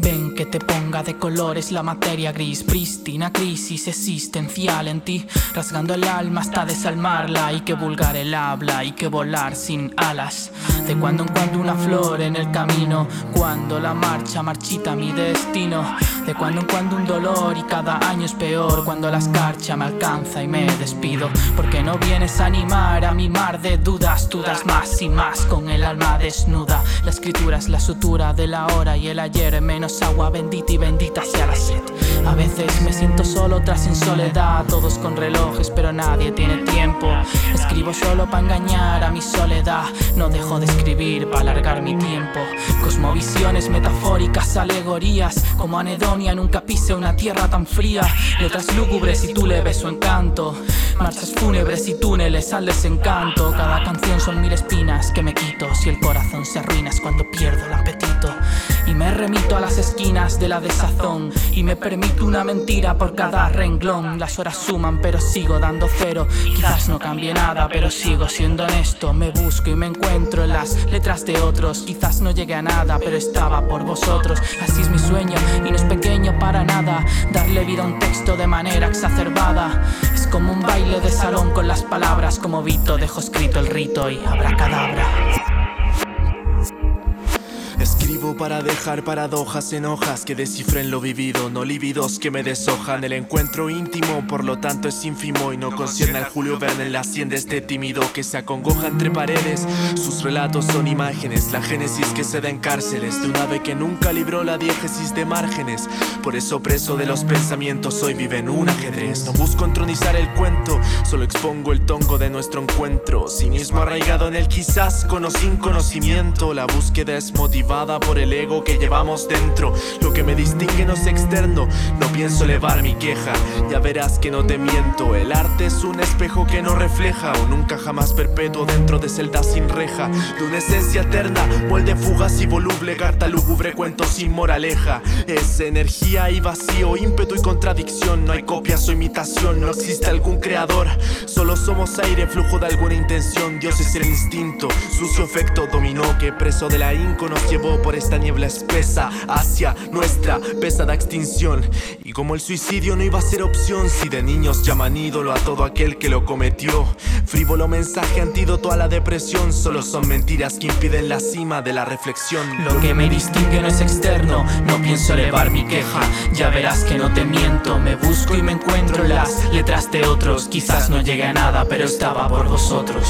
Ven que te ponga de colores la materia gris, prístina crisis existencial en ti, rasgando el alma hasta desalmarla. Hay que vulgar el habla, hay que volar sin alas. De cuando en cuando una flor en el camino, cuando la marcha marchita mi destino. De cuando en cuando un dolor y cada año es peor cuando la escarcha me alcanza y me despido. Porque no vienes a animar a mi mar de dudas, dudas más y más con el alma desnuda. La escritura es la sutura de la hora y el ayer menos agua bendita y bendita sea la sed. A veces me siento solo, otras en soledad, todos con relojes, pero nadie tiene tiempo. Escribo solo para engañar a mi soledad, no dejo de escribir para alargar mi tiempo. Cosmovisiones metafóricas, alegorías, como anedonia nunca pise una tierra tan fría. Letras lúgubres y tú le ves su encanto. Marchas fúnebres y túneles al desencanto. Cada canción son mil espinas que me quito. Si el corazón se arruina es cuando pierdo el apetito. Y me remito a las esquinas de la desazón y me permito una mentira por cada renglón. Las horas suman, pero sigo dando cero. Quizás no cambie nada, pero sigo siendo honesto. Me busco y me encuentro en las letras de otros. Quizás no llegue a nada, pero estaba por vosotros. Así es mi sueño y no es pequeño para nada. Darle vida a un texto de manera exacerbada. Es como un baile de salón con las palabras como Vito. Dejo escrito el rito y habrá cadabra. Para dejar paradojas en hojas que descifren lo vivido, no lívidos que me deshojan. El encuentro íntimo, por lo tanto, es ínfimo y no concierne al Julio Verne en la hacienda este tímido que se acongoja entre paredes. Sus relatos son imágenes, la génesis que se da en cárceles de un ave que nunca libró la diégesis de márgenes. Por eso, preso de los pensamientos, hoy vive en un ajedrez. No busco entronizar el cuento, solo expongo el tongo de nuestro encuentro. Cinismo arraigado en el quizás con o sin conocimiento. La búsqueda es motivada por el ego que llevamos dentro. Lo que me distingue no es externo, no pienso elevar mi queja. Ya verás que no te miento, el arte es un espejo que no refleja o nunca jamás perpetuo dentro de celdas sin reja. De una esencia eterna, molde fugaz y voluble, carta lúgubre, cuento sin moraleja. Es energía y vacío, ímpetu y contradicción. No hay copias o imitación, no existe algún creador. Solo somos aire, flujo de alguna intención. Dios es el instinto, sucio efecto dominó que preso de la inco nos llevó por esta niebla espesa hacia nuestra pesada extinción. Y como el suicidio no iba a ser opción, si de niños llaman ídolo a todo aquel que lo cometió. Frívolo mensaje antídoto a la depresión, solo son mentiras que impiden la cima de la reflexión. Lo que me distingue no es externo, no pienso elevar mi queja. Ya verás que no te miento, me busco y me encuentro en las letras de otros. Quizás no llegue a nada, pero estaba por vosotros.